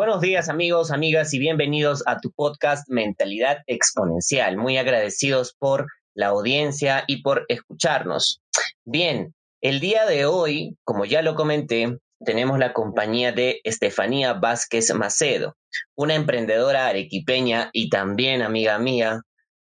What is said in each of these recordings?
Buenos días amigos, amigas y bienvenidos a tu podcast Mentalidad Exponencial. Muy agradecidos por la audiencia y por escucharnos. Bien, el día de hoy, como ya lo comenté, tenemos la compañía de Estefanía Vázquez Macedo, una emprendedora arequipeña y también amiga mía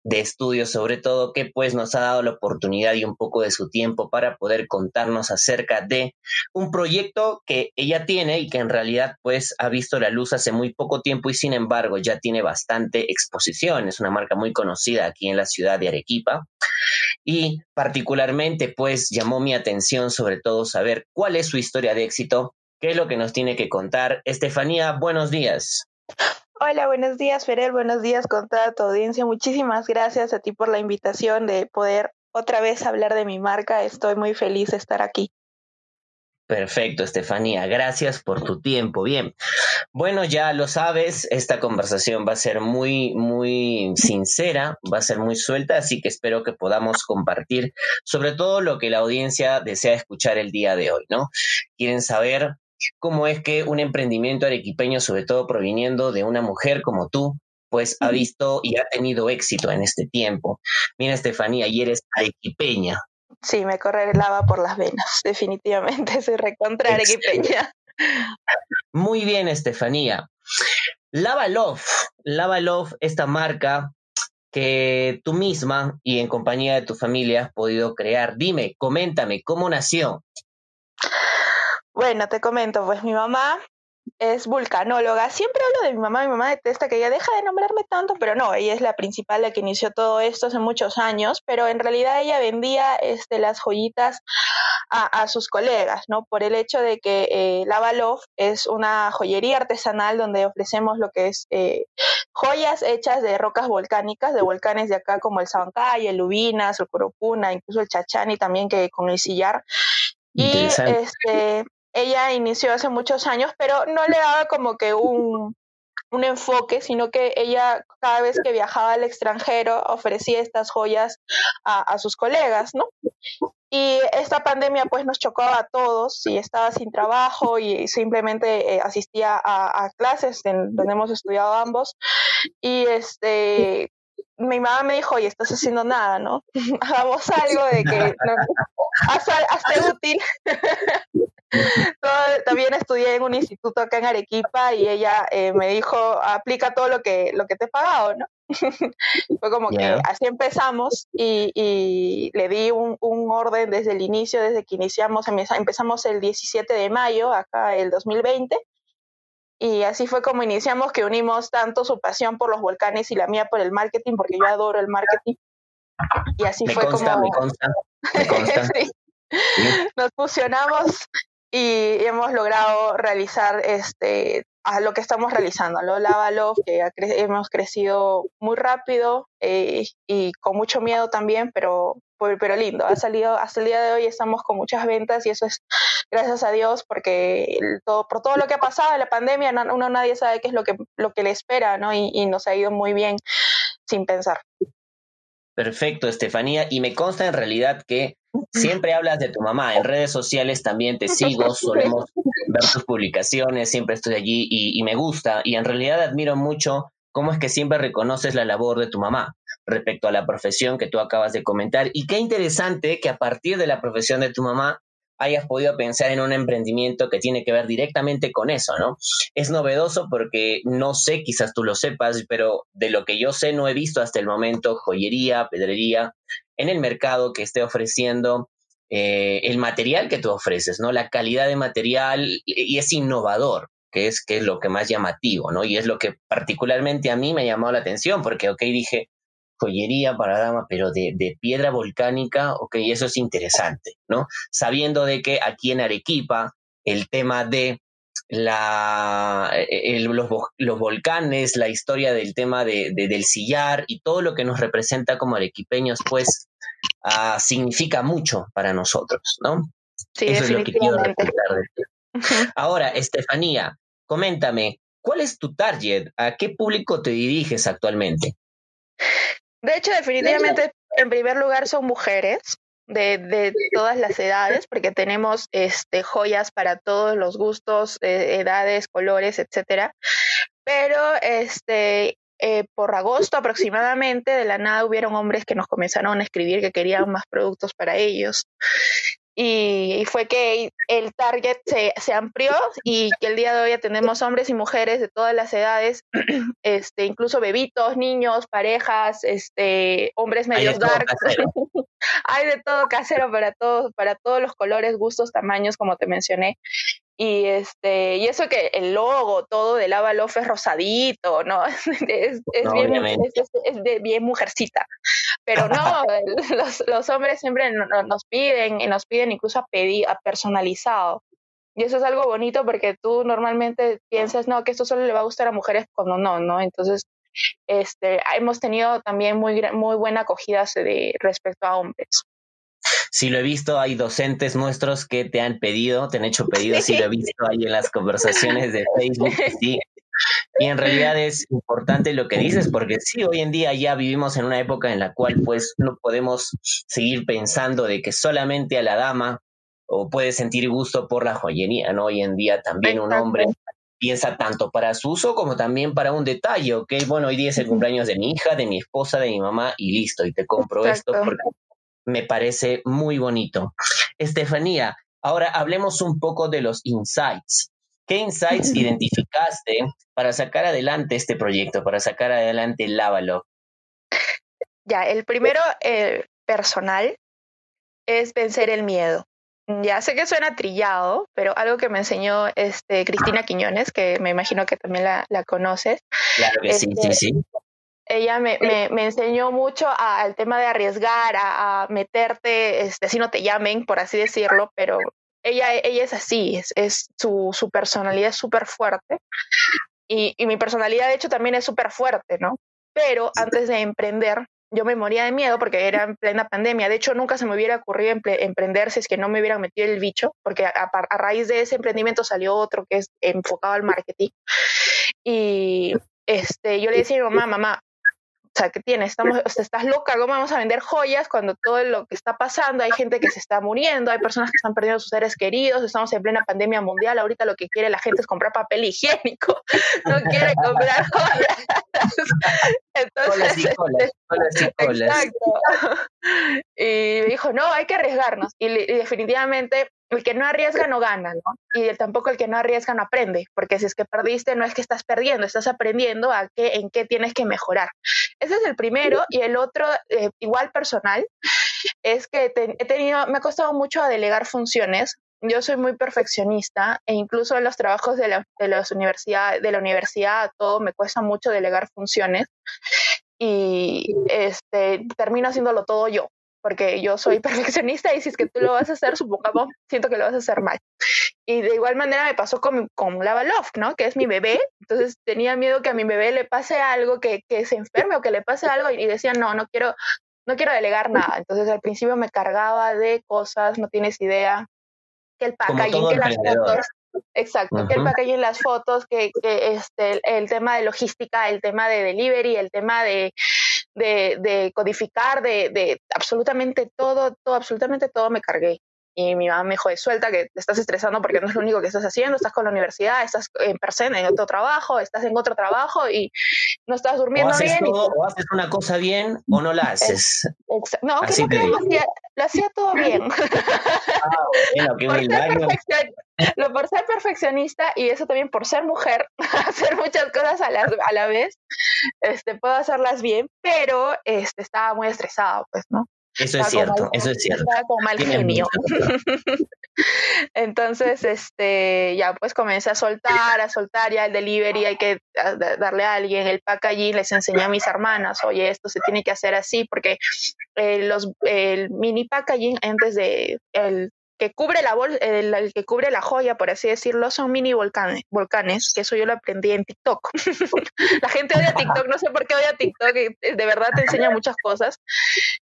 de estudios sobre todo que pues nos ha dado la oportunidad y un poco de su tiempo para poder contarnos acerca de un proyecto que ella tiene y que en realidad pues ha visto la luz hace muy poco tiempo y sin embargo ya tiene bastante exposición, es una marca muy conocida aquí en la ciudad de Arequipa y particularmente pues llamó mi atención sobre todo saber cuál es su historia de éxito, qué es lo que nos tiene que contar. Estefanía, buenos días. Hola, buenos días, Ferel. Buenos días con toda tu audiencia. Muchísimas gracias a ti por la invitación de poder otra vez hablar de mi marca. Estoy muy feliz de estar aquí. Perfecto, Estefanía. Gracias por tu tiempo. Bien. Bueno, ya lo sabes, esta conversación va a ser muy, muy sincera, va a ser muy suelta, así que espero que podamos compartir sobre todo lo que la audiencia desea escuchar el día de hoy, ¿no? Quieren saber cómo es que un emprendimiento arequipeño, sobre todo proviniendo de una mujer como tú, pues ha visto y ha tenido éxito en este tiempo. Mira, Estefanía, y eres arequipeña. Sí, me corre el lava por las venas, definitivamente, soy recontra arequipeña. Muy bien, Estefanía. Lava Love, Lava Love, esta marca que tú misma y en compañía de tu familia has podido crear. Dime, coméntame, ¿cómo nació? Bueno, te comento, pues mi mamá es vulcanóloga. Siempre hablo de mi mamá, mi mamá detesta que ella deja de nombrarme tanto, pero no, ella es la principal, la que inició todo esto hace muchos años, pero en realidad ella vendía este, las joyitas a, sus colegas, ¿no? Por el hecho de que eh, Lava Love es una joyería artesanal donde ofrecemos lo que es eh, joyas hechas de rocas volcánicas, de volcanes de acá como el Sabancay, el Lubinas, el Curupuna, incluso el Chachani también que con el sillar. Y este, ella inició hace muchos años, pero no le daba como que un, un enfoque, sino que ella cada vez que viajaba al extranjero ofrecía estas joyas a, sus colegas, ¿no? Y esta pandemia pues nos chocó a todos y estaba sin trabajo y simplemente eh, asistía a, clases en, donde hemos estudiado ambos y este mi mamá me dijo, oye, estás haciendo nada, ¿no? Hagamos algo de que no, hazte útil. también estudié en un instituto acá en Arequipa y ella eh, me dijo, aplica todo lo que, lo que te he pagado, ¿no? Fue como que así empezamos y, le di un, un, orden desde el inicio, desde que iniciamos, empezamos el 17 de mayo, acá el 2020. Y así fue como iniciamos, que unimos tanto su pasión por los volcanes y la mía por el marketing, porque yo adoro el marketing. Y así fue como... Me consta, me consta. Nos fusionamos y hemos logrado realizar este a lo que estamos realizando, lo Love, que hemos crecido muy rápido eh, y con mucho miedo también, pero, pero lindo. Ha salido, hasta el día de hoy estamos con muchas ventas y eso es gracias a Dios porque todo, por todo lo que ha pasado en la pandemia, uno nadie sabe qué es lo que, lo que le espera, ¿no? Y, y nos ha ido muy bien sin pensar. Perfecto, Estefanía. Y me consta en realidad que siempre hablas de tu mamá. En redes sociales también te sigo, solemos ver tus publicaciones, siempre estoy allí y, me gusta. Y en realidad admiro mucho cómo es que siempre reconoces la labor de tu mamá respecto a la profesión que tú acabas de comentar. Y qué interesante que a partir de la profesión de tu mamá hayas podido pensar en un emprendimiento que tiene que ver directamente con eso, ¿no? Es novedoso porque no sé, quizás tú lo sepas, pero de lo que yo sé no he visto hasta el momento joyería, pedrería en el mercado que esté ofreciendo eh, el material que tú ofreces, ¿no? La calidad de material y es innovador, que es, que es lo que más llamativo, ¿no? Y es lo que particularmente a mí me ha llamado la atención, porque, ok, dije, joyería para dama, pero de, de, piedra volcánica, ok, eso es interesante, ¿no? Sabiendo de que aquí en Arequipa el tema de la, e, los, los, volcanes, la historia del tema de, del sillar y todo lo que nos representa como arequipeños, pues uh, significa mucho para nosotros, ¿no? Sí, Eso es lo que quiero recordar de Ahora, Estefanía, coméntame, ¿cuál es tu target? ¿A qué público te diriges actualmente? De hecho, definitivamente, en primer lugar, son mujeres. de, de, todas las edades, porque tenemos este, joyas para todos los gustos, eh, edades, colores, etcétera. Pero este, eh, por agosto aproximadamente, de la nada hubieron hombres que nos comenzaron a escribir que querían más productos para ellos. Y, fue que el target se, se, amplió y que el día de hoy tenemos hombres y mujeres de todas las edades, este, incluso bebitos, niños, parejas, este, hombres medios dark. Hay de todo casero para todos, para todos los colores, gustos, tamaños, como te mencioné. Y este, y eso que el logo, todo de Lava Love es rosadito, ¿no? Es, bien, es, de bien mujercita. Pero no, los, los, hombres siempre nos piden, y nos piden incluso a pedir, a personalizado. Y eso es algo bonito porque tú normalmente piensas, no, que esto solo le va a gustar a mujeres cuando no, ¿no? Entonces, este, hemos tenido también muy, muy buena acogida de, respecto a hombres. Sí, lo he visto, hay docentes nuestros que te han pedido, te han hecho pedidos, sí, lo he visto ahí en las conversaciones de Facebook, sí. Y en realidad es importante lo que dices, porque sí, hoy en día ya vivimos en una época en la cual pues no podemos seguir pensando de que solamente a la dama o puede sentir gusto por la joyería, ¿no? Hoy en día también un hombre piensa tanto para su uso como también para un detalle, ¿ok? Bueno, hoy día es el cumpleaños de mi hija, de mi esposa, de mi mamá y listo, y te compro esto porque me parece muy bonito. Estefanía, ahora hablemos un poco de los insights. ¿Qué insights identificaste para sacar adelante este proyecto, para sacar adelante Lávalo? Ya, el primero eh, personal es vencer el miedo. Ya sé que suena trillado, pero algo que me enseñó este, Cristina Quiñones, que me imagino que también la, conoces. Claro que sí, sí, sí ella me, me, me, enseñó mucho al tema de arriesgar, a, meterte, este, si no te llamen, por así decirlo, pero ella, ella es así, es, es su, su personalidad es súper fuerte y, y, mi personalidad de hecho también es súper fuerte, ¿no? Pero antes de emprender, yo me moría de miedo porque era en plena pandemia. De hecho, nunca se me hubiera ocurrido emprender si es que no me hubiera metido el bicho, porque a, a raíz de ese emprendimiento salió otro que es enfocado al marketing. Y este, yo le decía a mi mamá, mamá, o sea, ¿qué tienes? Estamos, o sea, estás loca, ¿cómo vamos a vender joyas cuando todo lo que está pasando, hay gente que se está muriendo, hay personas que están perdiendo sus seres queridos, estamos en plena pandemia mundial, ahorita lo que quiere la gente es comprar papel higiénico, no quiere comprar joyas. Entonces, y Exacto. Y dijo, no, hay que arriesgarnos. Y, y definitivamente el que no arriesga no gana, ¿no? Y tampoco el que no arriesga no aprende, porque si es que perdiste, no es que estás perdiendo, estás aprendiendo a qué, en qué tienes que mejorar. Ese es el primero. Y el otro, eh, igual personal, es que he tenido, me ha costado mucho delegar funciones. Yo soy muy perfeccionista e incluso en los trabajos de la, de las universidad, de la universidad, todo me cuesta mucho delegar funciones y este, termino haciéndolo todo yo porque yo soy perfeccionista y si es que tú lo vas a hacer, supongamos, siento que lo vas a hacer mal. Y de igual manera me pasó con, con Lava Love, ¿no? Que es mi bebé. Entonces tenía miedo que a mi bebé le pase algo, que, que se enferme o que le pase algo y decía, no, no quiero, no quiero delegar nada. Entonces al principio me cargaba de cosas, no tienes idea, que el packaging, que las fotos, exacto, que el packaging, las fotos, que, que este, el tema de logística, el tema de delivery, el tema de de, de codificar, de, de, absolutamente todo, todo, absolutamente todo me cargué. Y mi mamá me dijo, suelta que te estás estresando porque no es lo único que estás haciendo, estás con la universidad, estás en persona, en otro trabajo, estás en otro trabajo y no estás durmiendo o bien. O haces una cosa bien o no la haces. no, que no lo hacía, lo hacía todo bien. Ah, bueno, qué por, lo por ser perfeccionista y eso también por ser mujer, hacer muchas cosas a la, a la vez, este, puedo hacerlas bien, pero este, estaba muy estresada, pues, ¿no? Eso es cierto, eso es cierto. como mal genio. Entonces, este, ya pues comencé a soltar, a soltar ya el delivery, hay que darle a alguien el packaging, les enseñé a mis hermanas, oye, esto se tiene que hacer así, porque eh, los, el mini packaging antes de el que cubre la bol el, que cubre la joya, por así decirlo, son mini volcanes, volcanes, que eso yo lo aprendí en TikTok. la gente odia TikTok, no sé por qué odia TikTok, de verdad te enseña muchas cosas.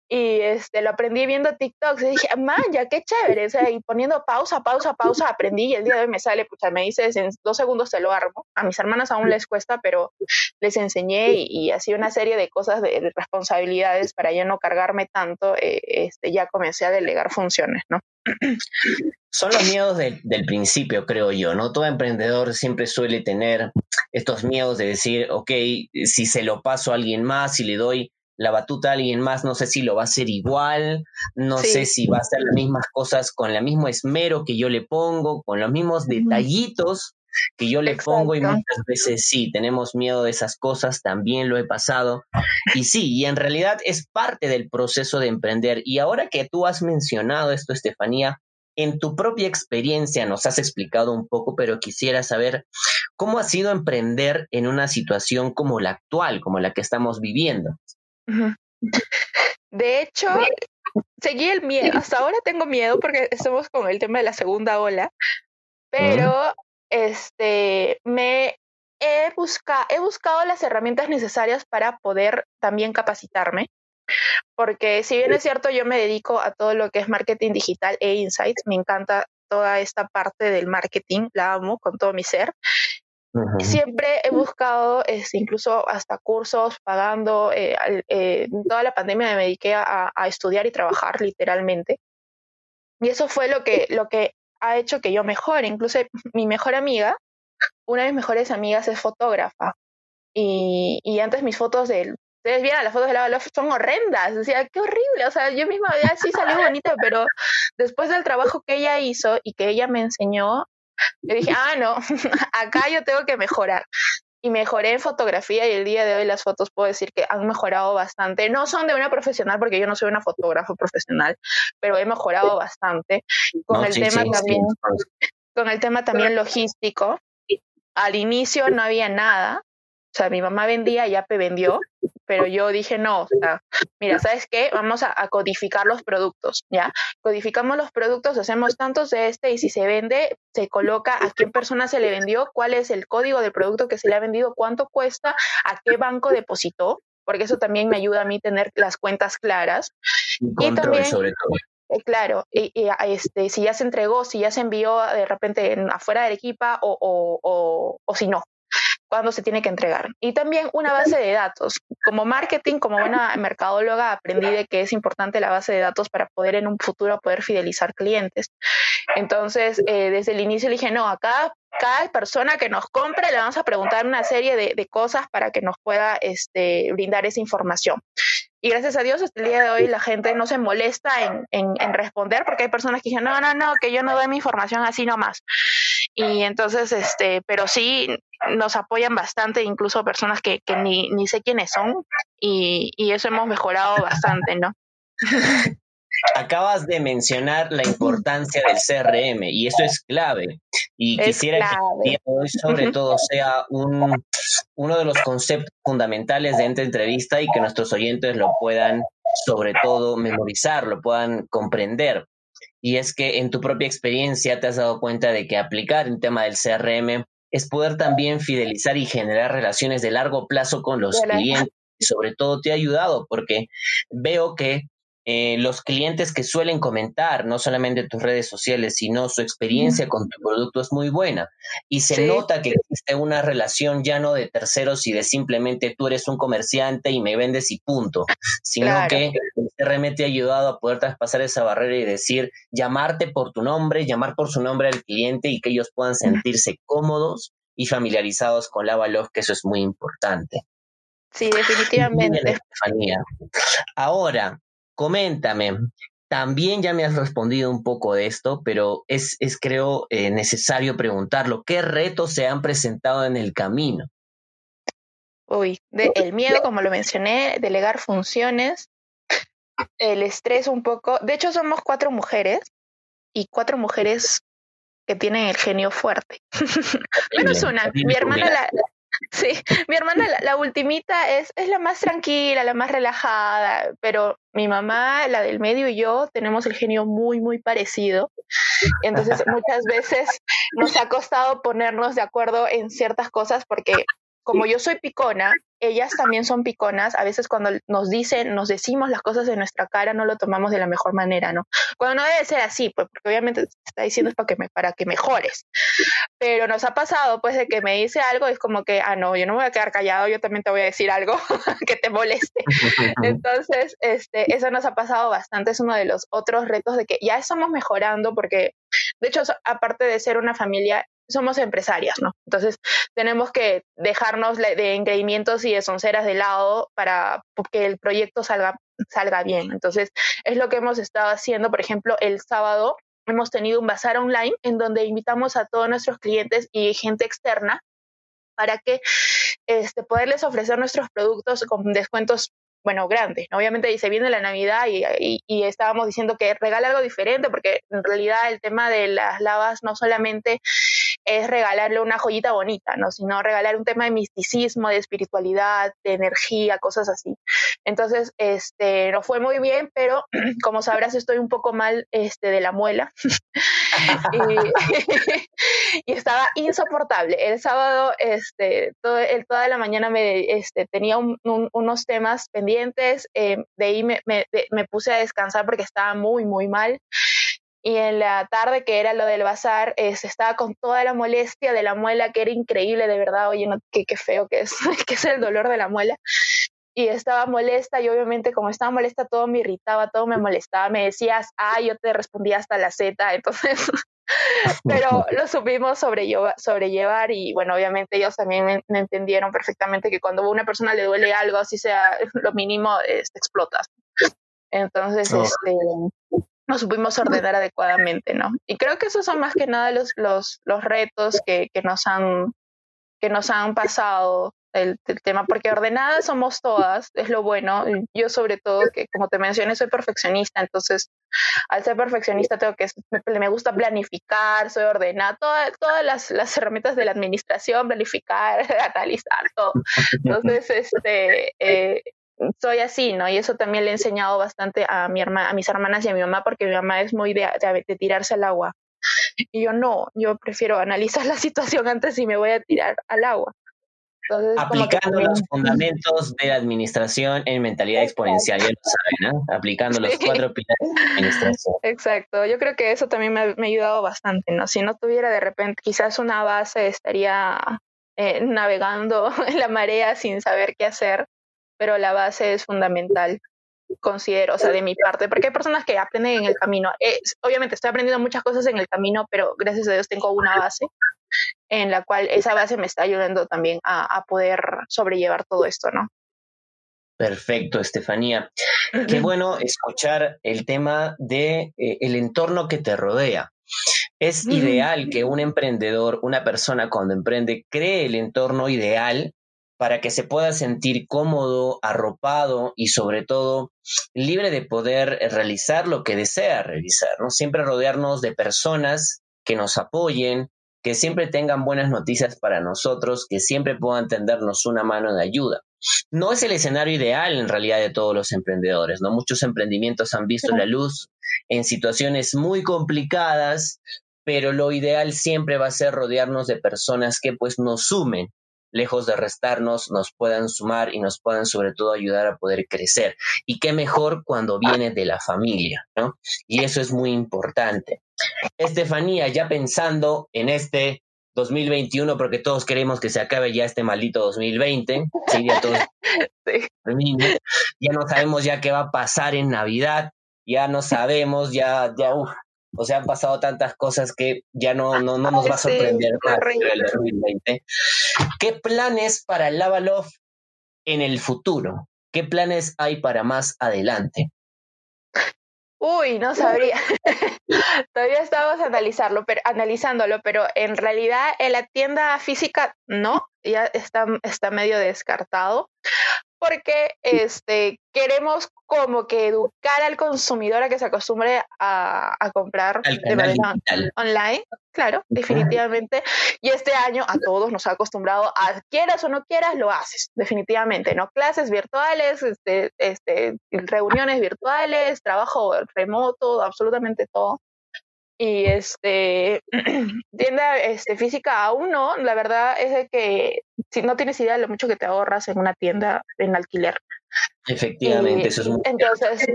Y este, lo aprendí viendo TikToks y dije, ya qué chévere, o sea, y poniendo pausa, pausa, pausa, aprendí y el día de hoy me sale, pucha, me dices, en dos segundos te lo armo. A mis hermanas aún les cuesta, pero les enseñé y, y así una serie de cosas, de, responsabilidades para ya no cargarme tanto, eh, este, ya comencé a delegar funciones, ¿no? Son los miedos del principio, creo yo, ¿no? Todo emprendedor siempre suele tener estos miedos de decir, ok, si se lo paso a alguien más, si le doy la batuta a alguien más, no sé si lo va a hacer igual, no sé si va a hacer las mismas cosas con el mismo esmero que yo le pongo, con los mismos detallitos que yo le pongo y muchas veces sí, tenemos miedo de esas cosas, también lo he pasado. Y sí, y en realidad es parte del proceso de emprender. Y ahora que tú has mencionado esto, Estefanía, en tu propia experiencia nos has explicado un poco, pero quisiera saber cómo ha sido emprender en una situación como la actual, como la que estamos viviendo. De hecho, seguí el miedo. Hasta ahora tengo miedo porque estamos con el tema de la segunda ola, pero este, me he, busca, he buscado las herramientas necesarias para poder también capacitarme. Porque si bien es cierto, yo me dedico a todo lo que es marketing digital e insights, me encanta toda esta parte del marketing, la amo con todo mi ser. Siempre he buscado, este, incluso hasta cursos, pagando. Eh, eh, toda la pandemia me dediqué a, estudiar y trabajar literalmente. Y eso fue lo que, lo que ha hecho que yo mejore. Incluso mi mejor amiga, una de mis mejores amigas es fotógrafa. Y, y antes mis fotos de ustedes vieran las fotos de la Love son horrendas, decía, qué horrible, o sea, yo misma veía, sí salió bonita, pero después del trabajo que ella hizo y que ella me enseñó, yo dije, ah, no, acá yo tengo que mejorar. Y mejoré en fotografía y el día de hoy las fotos puedo decir que han mejorado bastante. No son de una profesional porque yo no soy una fotógrafa profesional, pero he mejorado bastante. Con el tema también, con el tema también logístico. Al inicio no había nada, o sea, mi mamá vendía y Ape vendió, pero yo dije, no, o sea, mira, ¿sabes qué? Vamos a, codificar los productos, ¿ya? Codificamos los productos, hacemos tantos de este y si se vende, se coloca a qué persona se le vendió, cuál es el código del producto que se le ha vendido, cuánto cuesta, a qué banco depositó, porque eso también me ayuda a mí tener las cuentas claras. Y, también, sobre todo. Eh, claro, y, este, si ya se entregó, si ya se envió de repente en, afuera del equipa o, o, o, o si no, cuando se tiene que entregar. Y también una base de datos. Como marketing, como buena mercadóloga, aprendí de que es importante la base de datos para poder en un futuro poder fidelizar clientes. Entonces, eh, desde el inicio dije, no, acá cada persona que nos compre le vamos a preguntar una serie de, de cosas para que nos pueda este, brindar esa información. Y gracias a Dios, hasta el día de hoy la gente no se molesta en, en, responder porque hay personas que dicen, no, no, no, que yo no doy mi información así nomás. Y entonces, este, pero sí nos apoyan bastante, incluso personas que, que ni, ni sé quiénes son, y, y eso hemos mejorado bastante, ¿no? Acabas de mencionar la importancia del CRM y eso es clave. Y quisiera que hoy sobre todo sea un, uno de los conceptos fundamentales de esta entrevista y que nuestros oyentes lo puedan sobre todo memorizar, lo puedan comprender. Y es que en tu propia experiencia te has dado cuenta de que aplicar el tema del CRM es poder también fidelizar y generar relaciones de largo plazo con los clientes. Y sobre todo te ha ayudado porque veo que eh, los clientes que suelen comentar, no solamente tus redes sociales, sino su experiencia con tu producto es muy buena. Y se nota que existe una relación ya no de terceros y de simplemente tú eres un comerciante y me vendes y punto, sino que el CRM te ha ayudado a poder traspasar esa barrera y decir, llamarte por tu nombre, llamar por su nombre al cliente y que ellos puedan sentirse cómodos y familiarizados con la valor, que eso es muy importante. Sí, definitivamente. Ahora, Coméntame, también ya me has respondido un poco de esto, pero es, es creo, eh, necesario preguntarlo. ¿Qué retos se han presentado en el camino? Uy, el miedo, como lo mencioné, delegar funciones, el estrés un poco. De hecho, somos cuatro mujeres y cuatro mujeres que tienen el genio fuerte. Menos una. Mi hermana, la, Sí, mi hermana, la, ultimita, es, es la más tranquila, la más relajada, pero mi mamá, la del medio y yo tenemos el genio muy, muy parecido. Entonces muchas veces nos ha costado ponernos de acuerdo en ciertas cosas porque como yo soy picona, ellas también son piconas. A veces cuando nos dicen, nos decimos las cosas en nuestra cara, no lo tomamos de la mejor manera, ¿no? Cuando no debe ser así, pues porque obviamente te está diciendo es para que, me, para que mejores. Pero nos ha pasado, pues, de que me dice algo, es como que, ah, no, yo no me voy a quedar callado, yo también te voy a decir algo que te moleste. Entonces, este, eso nos ha pasado bastante, es uno de los otros retos de que ya estamos mejorando porque, de hecho, aparte de ser una familia, somos empresarias, ¿no? Entonces tenemos que dejarnos de engreimientos y de sonceras de lado para que el proyecto salga, salga bien. Entonces es lo que hemos estado haciendo. Por ejemplo, el sábado hemos tenido un bazar online en donde invitamos a todos nuestros clientes y gente externa para que este, poderles ofrecer nuestros productos con descuentos bueno, grandes. Obviamente se viene la Navidad y, y, estábamos diciendo que regala algo diferente, porque en realidad el tema de las lavas no solamente es regalarle una joyita bonita, ¿no? Sino regalar un tema de misticismo, de espiritualidad, de energía, cosas así. Entonces, este, no fue muy bien, pero como sabrás, estoy un poco mal este, de la muela. y, estaba insoportable. El sábado, este, todo, el, toda la mañana me este, tenía unos temas pendientes. Eh, de ahí me, me puse a descansar porque estaba muy, muy mal y en la tarde, que era lo del bazar, eh, se estaba con toda la molestia de la muela, que era increíble, de verdad, oye, no, qué, qué feo que es, que es el dolor de la muela. Y estaba molesta y obviamente como estaba molesta todo me irritaba, todo me molestaba, me decías, ah, yo te respondía hasta la Z, entonces, pero lo supimos sobrellevar, sobrellevar y bueno, obviamente ellos también me, entendieron perfectamente que cuando a una persona le duele algo, así sea lo mínimo, este, explotas. Entonces, este, nos supimos ordenar adecuadamente, ¿no? Y creo que esos son más que nada los, los, los retos que, que, nos han, que nos han pasado el, tema, porque ordenadas somos todas, es lo bueno. Yo sobre todo, que como te mencioné, soy perfeccionista, entonces al ser perfeccionista tengo que, me, me gusta planificar, soy ordenada, todas las, las, herramientas de la administración, planificar, analizar todo. Entonces, este, eh, soy así, ¿no? Y eso también le he enseñado bastante a, mi hermana, a mis hermanas y a mi mamá, porque mi mamá es muy de, de, tirarse al agua. Y yo no, yo prefiero analizar la situación antes si me voy a tirar al agua. Aplicando los fundamentos de la administración en mentalidad exponencial, ya lo saben, ¿no? Aplicando los cuatro pilares de la administración. Exacto, yo creo que eso también me, ha ayudado bastante, ¿no? Si no tuviera de repente quizás una base, estaría eh, navegando en la marea sin saber qué hacer pero la base es fundamental, considero, o sea, de mi parte, porque hay personas que aprenden en el camino. obviamente estoy aprendiendo muchas cosas en el camino, pero gracias a Dios tengo una base en la cual esa base me está ayudando también a, poder sobrellevar todo esto, ¿no? Perfecto, Estefanía. Qué bueno escuchar el tema de eh, el entorno que te rodea. Es ideal que un emprendedor, una persona cuando emprende, cree el entorno ideal para que se pueda sentir cómodo, arropado y sobre todo libre de poder realizar lo que desea realizar, ¿no? Siempre rodearnos de personas que nos apoyen, que siempre tengan buenas noticias para nosotros, que siempre puedan tendernos una mano de ayuda. No es el escenario ideal en realidad de todos los emprendedores, ¿no? Muchos emprendimientos han visto la luz en situaciones muy complicadas, pero lo ideal siempre va a ser rodearnos de personas que pues nos sumen, lejos de restarnos, nos puedan sumar y nos puedan sobre todo ayudar a poder crecer. Y qué mejor cuando viene de la familia, ¿no? Y eso es muy importante. Estefanía, ya pensando en este 2021, porque todos queremos que se acabe ya este maldito 2020, ¿sí? ya, todos, ya no sabemos ya qué va a pasar en Navidad, ya no sabemos, ya, ya, o sea, han pasado tantas cosas que ya no, no, no nos va a sorprender más el 2020. ¿Qué planes para Love en el futuro? ¿Qué planes hay para más adelante? Uy, no sabría. Todavía estamos analizarlo, pero, analizándolo, pero en realidad en la tienda física no, ya está, está medio descartado porque este, queremos como que educar al consumidor a que se acostumbre a, comprar de manera online, claro, definitivamente. Y este año a todos nos ha acostumbrado a quieras o no quieras, lo haces, definitivamente, ¿no? Clases virtuales, este, este, reuniones virtuales, trabajo remoto, absolutamente todo. Y este, tienda este, física aún no, la verdad es de que si no tienes idea de lo mucho que te ahorras en una tienda en alquiler. Efectivamente, eso es muy Entonces,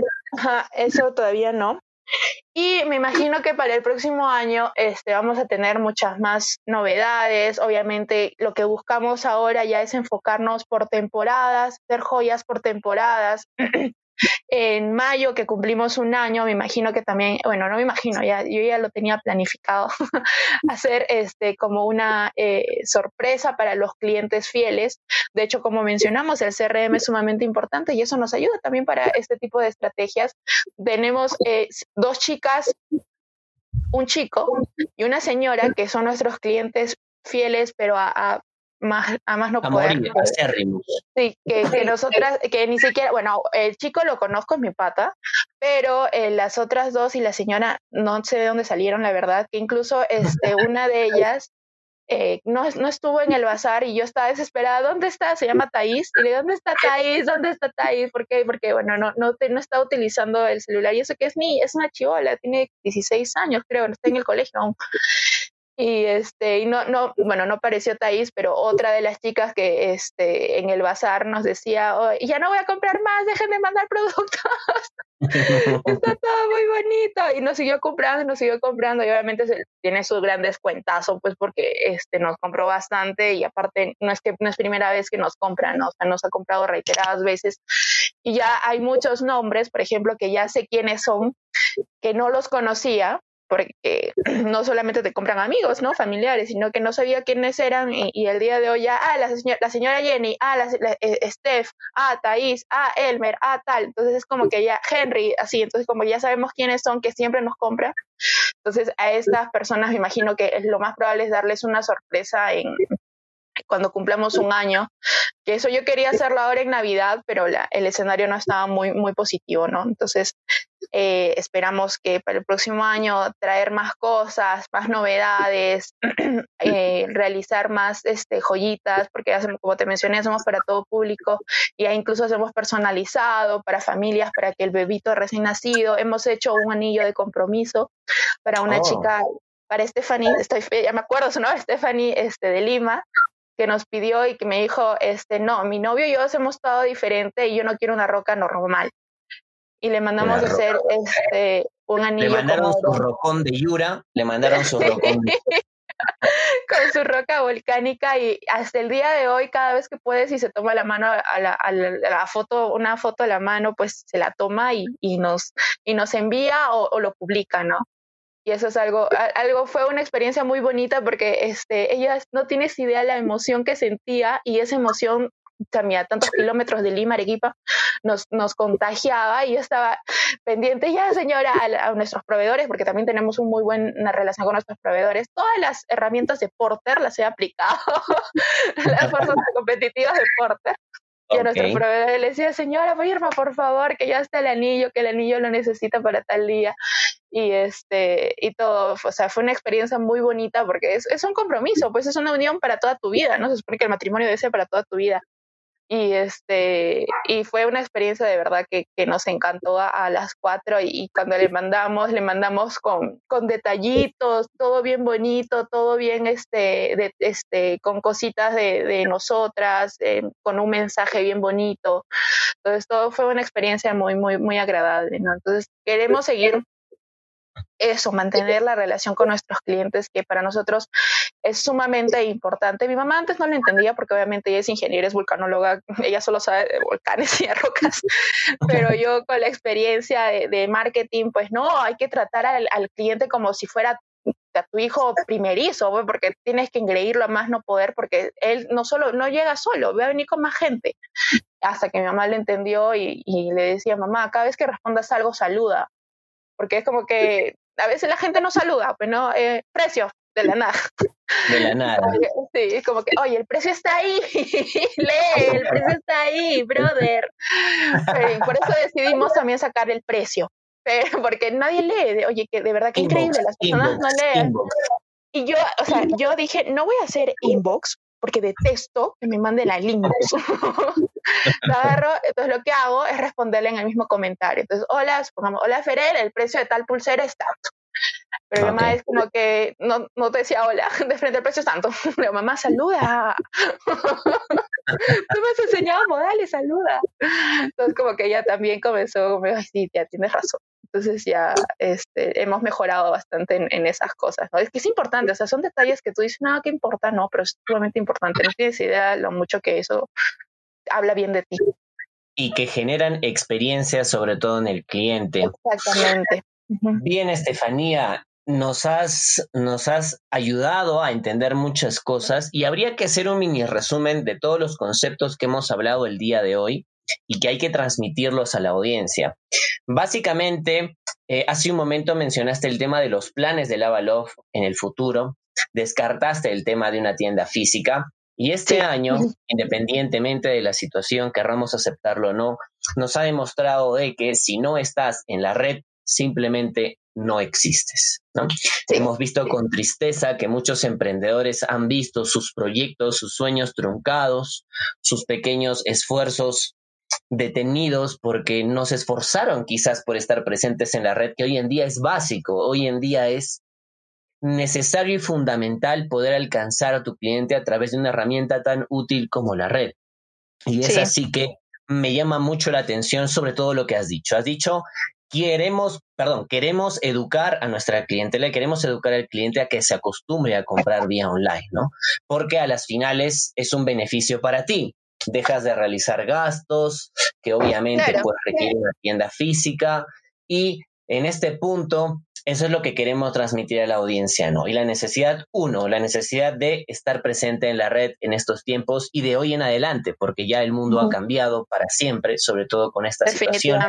eso todavía no. Y me imagino que para el próximo año este, vamos a tener muchas más novedades. Obviamente lo que buscamos ahora ya es enfocarnos por temporadas, hacer joyas por temporadas. en mayo que cumplimos un año, me imagino que también, bueno, no me imagino, ya, yo ya lo tenía planificado, hacer este como una eh, sorpresa para los clientes fieles. De hecho, como mencionamos, el CRM es sumamente importante y eso nos ayuda también para este tipo de estrategias. Tenemos eh, dos chicas un chico y una señora que son nuestros clientes fieles, pero a, más, a más no poder. Sí, que, que, nosotras, que ni siquiera, bueno, el chico lo conozco, es mi pata, pero eh, las otras dos y la señora no sé de dónde salieron, la verdad, que incluso este, una de ellas eh, no, no, estuvo en el bazar y yo estaba desesperada, ¿dónde está? Se llama Thais. Y le ¿dónde está Thais? ¿Dónde está Thais? ¿Por qué? Porque, bueno, no, no, no está utilizando el celular. Y eso que es ni, es una chivola, tiene 16 años, creo, no está en el colegio aún y este y no no bueno no pareció Thais pero otra de las chicas que este en el bazar nos decía oh, ya no voy a comprar más déjenme mandar productos está todo muy bonito. Y nos siguió comprando nos siguió comprando y obviamente se, tiene sus grandes cuentazos pues porque este nos compró bastante y aparte no es que no es primera vez que nos compran ¿no? o sea nos ha comprado reiteradas veces. Y ya hay muchos nombres por ejemplo que ya sé quiénes son que no los conocía porque no solamente te compran amigos, ¿no? Familiares, sino que no sabía quiénes eran y, el día de hoy ya, ah, la, señora, la señora Jenny, ah, la, eh, Steph, ah, Thais, ah, Elmer, ah, tal. Entonces es como que ya, Henry, así, entonces como ya sabemos quiénes son, que siempre nos compran. Entonces a estas personas me imagino que lo más probable es darles una sorpresa en, cuando cumplamos un año, que eso yo quería hacerlo ahora en Navidad, pero el escenario no estaba muy, muy positivo, ¿no? Entonces, eh, esperamos que para el próximo año traer más cosas, más novedades, eh, realizar más este, joyitas, porque hacemos, como te mencioné, hacemos para todo público y incluso hacemos personalizado para familias, para que el bebito recién nacido. Hemos hecho un anillo de compromiso para una oh. chica para Stephanie, estoy, ya me acuerdo su nombre, Stephanie este, de Lima, que nos pidió y que me dijo, este, no, mi novio y yo hacemos todo diferente y yo no quiero una roca normal. Y le mandamos a hacer este, un anillo. Le mandaron su rocón de Yura, le mandaron su rocón con su roca volcánica y hasta el día de hoy cada vez que puedes y se toma la mano a la, foto, una foto a la mano, pues se la toma y, y nos, y nos envía o, o, lo publica, ¿no? Y eso es algo, algo fue una experiencia muy bonita porque este, ella no tienes idea la emoción que sentía y esa emoción también a tantos kilómetros de Lima, Arequipa, nos, nos contagiaba y yo estaba pendiente ya, señora, a, nuestros proveedores, porque también tenemos una muy buena relación con nuestros proveedores. Todas las herramientas de Porter las he aplicado, las fuerzas competitivas de Porter. Y a nuestro proveedor le decía, señora, firma por favor, que ya está el anillo, que el anillo lo necesita para tal día. Y este, y todo, o sea, fue una experiencia muy bonita porque es, es un compromiso, pues es una unión para toda tu vida, ¿no? Se supone que el matrimonio debe ser para toda tu vida y este y fue una experiencia de verdad que, que nos encantó a, las cuatro y, cuando le mandamos le mandamos con, con detallitos todo bien bonito todo bien este de, este con cositas de, de nosotras eh, con un mensaje bien bonito entonces todo fue una experiencia muy muy muy agradable ¿no? entonces queremos seguir eso, mantener la relación con nuestros clientes, que para nosotros es sumamente importante. Mi mamá antes no lo entendía porque obviamente ella es ingeniera, es vulcanóloga, ella solo sabe de volcanes y de rocas, pero yo con la experiencia de, marketing, pues no, hay que tratar al, cliente como si fuera a tu hijo primerizo, porque tienes que engreírlo a más no poder, porque él no solo no llega solo, va a venir con más gente. Hasta que mi mamá le entendió y, y le decía, mamá, cada vez que respondas algo, saluda porque es como que a veces la gente no saluda, pues no, eh, precio de la nada. De la nada. Sí, es como que, oye, el precio está ahí, lee, el precio está ahí, brother. por eso decidimos también sacar el precio, porque nadie lee, oye, que de verdad que increíble, las personas no leen. Y yo, o sea, yo dije, no voy a hacer inbox porque detesto que me manden la link. lo agarro, entonces lo que hago es responderle en el mismo comentario. Entonces, hola, supongamos, hola Ferer, el precio de tal pulsera es Pero mi mamá es como que no, no te decía hola, de frente al precio tanto. La mamá saluda. Tú me has enseñado modales, saluda. Entonces como que ella también comenzó como, ay, sí, ya tienes razón. Entonces ya este, hemos mejorado bastante en, esas cosas, ¿no? Es que es importante, o sea, son detalles que tú dices, no, ¿qué importa? No, pero es sumamente importante. No tienes idea lo mucho que eso habla bien de ti. Y que generan experiencias, sobre todo en el cliente. Exactamente. Bien, Estefanía, nos has, nos has ayudado a entender muchas cosas y habría que hacer un mini resumen de todos los conceptos que hemos hablado el día de hoy y que hay que transmitirlos a la audiencia. Básicamente, eh, hace un momento mencionaste el tema de los planes de Lavalov en el futuro, descartaste el tema de una tienda física y este año, independientemente de la situación, querramos aceptarlo o no, nos ha demostrado de que si no estás en la red, simplemente no existes. ¿no? Hemos visto con tristeza que muchos emprendedores han visto sus proyectos, sus sueños truncados, sus pequeños esfuerzos detenidos porque no se esforzaron quizás por estar presentes en la red, que hoy en día es básico, hoy en día es necesario y fundamental poder alcanzar a tu cliente a través de una herramienta tan útil como la red. Y es así que me llama mucho la atención sobre todo lo que has dicho. Has dicho, queremos, perdón, queremos educar a nuestra clientela, queremos educar al cliente a que se acostumbre a comprar vía online, ¿no? Porque a las finales es un beneficio para ti dejas de realizar gastos que obviamente pues, requiere una tienda física y en este punto eso es lo que queremos transmitir a la audiencia, ¿no? Y la necesidad, uno, la necesidad de estar presente en la red en estos tiempos y de hoy en adelante, porque ya el mundo ha cambiado para siempre, sobre todo con esta situación.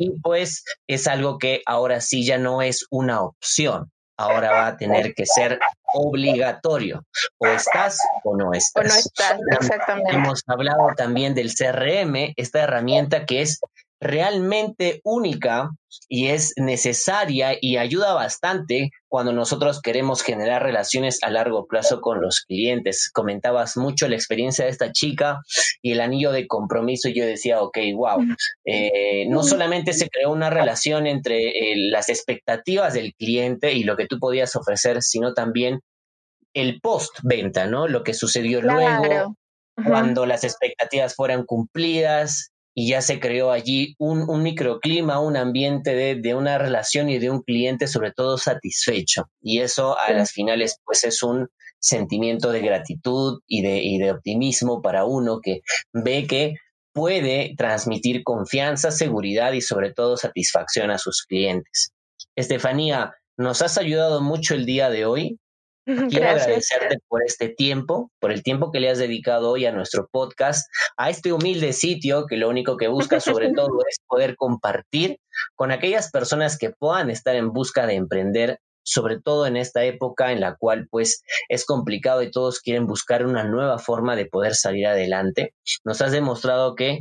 Y pues es algo que ahora sí ya no es una opción, ahora va a tener que ser obligatorio. O estás o no estás. O no estás, exactamente. Hemos hablado también del CRM, esta herramienta que es realmente única y es necesaria y ayuda bastante cuando nosotros queremos generar relaciones a largo plazo con los clientes. Comentabas mucho la experiencia de esta chica y el anillo de compromiso. Y yo decía, ok, wow, eh, no solamente se creó una relación entre eh, las expectativas del cliente y lo que tú podías ofrecer, sino también el post-venta, ¿no? Lo que sucedió luego, cuando las expectativas fueran cumplidas, y ya se creó allí un, un microclima, un ambiente de, de, una relación y de un cliente sobre todo satisfecho. Y eso a las finales pues es un sentimiento de gratitud y de, y de optimismo para uno que ve que puede transmitir confianza, seguridad y sobre todo satisfacción a sus clientes. Estefanía, nos has ayudado mucho el día de hoy. Quiero agradecerte por este tiempo, por el tiempo que le has dedicado hoy a nuestro podcast, a este humilde sitio que lo único que busca sobre todo es poder compartir con aquellas personas que puedan estar en busca de emprender, sobre todo en esta época en la cual pues es complicado y todos quieren buscar una nueva forma de poder salir adelante. Nos has demostrado que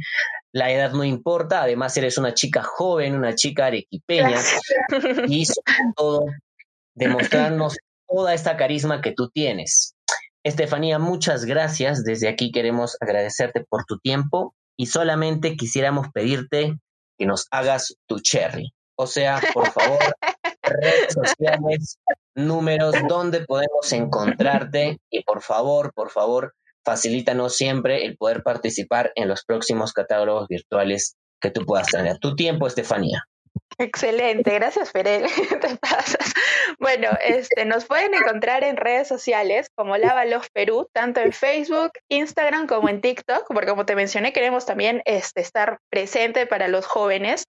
la edad no importa, además eres una chica joven, una chica arequipeña y sobre todo demostrarnos toda esta carisma que tú tienes. Estefanía, muchas gracias. Desde aquí queremos agradecerte por tu tiempo y solamente quisiéramos pedirte que nos hagas tu cherry. O sea, por favor, redes sociales, números, dónde podemos encontrarte y por favor, por favor, facilítanos siempre el poder participar en los próximos catálogos virtuales que tú puedas tener. Tu tiempo, Estefanía. Excelente, gracias Perel, te pasas. Bueno, este, nos pueden encontrar en redes sociales como Lava Perú, tanto en Facebook, Instagram como en TikTok, porque como te mencioné, queremos también este, estar presente para los jóvenes.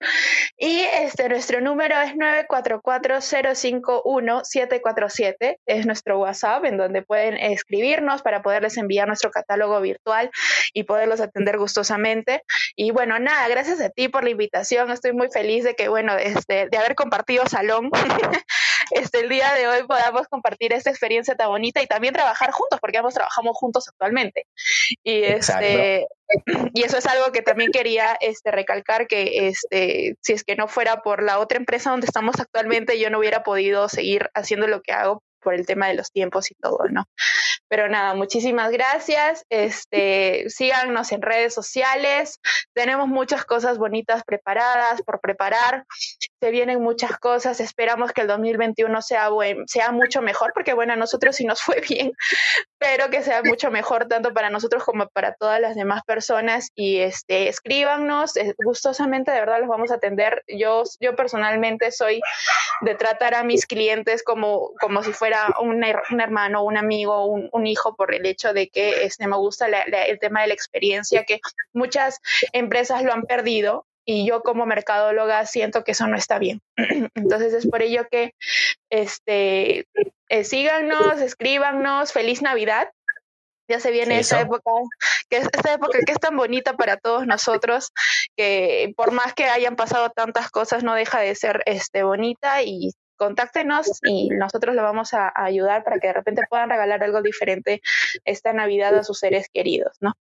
Y este, nuestro número es 944-051-747, es nuestro WhatsApp en donde pueden escribirnos para poderles enviar nuestro catálogo virtual y poderlos atender gustosamente. Y bueno, nada, gracias a ti por la invitación, estoy muy feliz de que, bueno, este, de haber compartido salón, este, el día de hoy podamos compartir esta experiencia tan bonita y también trabajar juntos, porque ambos trabajamos juntos actualmente. Y, este, y eso es algo que también quería este, recalcar, que este, si es que no fuera por la otra empresa donde estamos actualmente, yo no hubiera podido seguir haciendo lo que hago por el tema de los tiempos y todo, ¿no? Pero nada, muchísimas gracias. Este, síganos en redes sociales. Tenemos muchas cosas bonitas preparadas por preparar. Se vienen muchas cosas. Esperamos que el 2021 sea, buen, sea mucho mejor, porque bueno, a nosotros sí nos fue bien, pero que sea mucho mejor tanto para nosotros como para todas las demás personas. Y este, escríbanos, eh, gustosamente, de verdad los vamos a atender. Yo, yo personalmente soy de tratar a mis clientes como, como si fuera un, un hermano, un amigo, un, un, hijo, por el hecho de que este, me gusta el tema de la experiencia, que muchas empresas lo han perdido y yo como mercadóloga siento que eso no está bien. Entonces es por ello que este, eh, síganos, escríbanos, feliz Navidad. Ya se viene esa época, que es esta época que es tan bonita para todos nosotros, que por más que hayan pasado tantas cosas, no deja de ser este bonita y contáctenos y nosotros lo vamos a, ayudar para que de repente puedan regalar algo diferente esta Navidad a sus seres queridos, ¿no?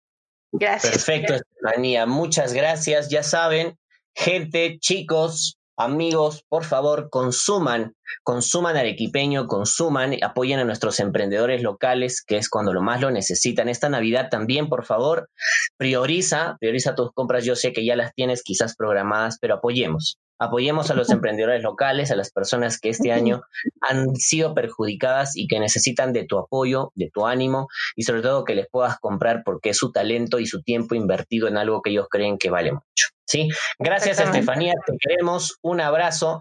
Gracias. Perfecto, Estefanía. Muchas gracias. Ya saben, gente, chicos, amigos, por favor, consuman, consuman arequipeño, consuman, apoyen a nuestros emprendedores locales, que es cuando lo más lo necesitan. Esta Navidad también, por favor, prioriza, prioriza tus compras. Yo sé que ya las tienes quizás programadas, pero apoyemos. Apoyemos a los emprendedores locales, a las personas que este año han sido perjudicadas y que necesitan de tu apoyo, de tu ánimo y sobre todo que les puedas comprar porque es su talento y su tiempo invertido en algo que ellos creen que vale mucho. ¿sí? Gracias, Estefanía. Te queremos. Un abrazo.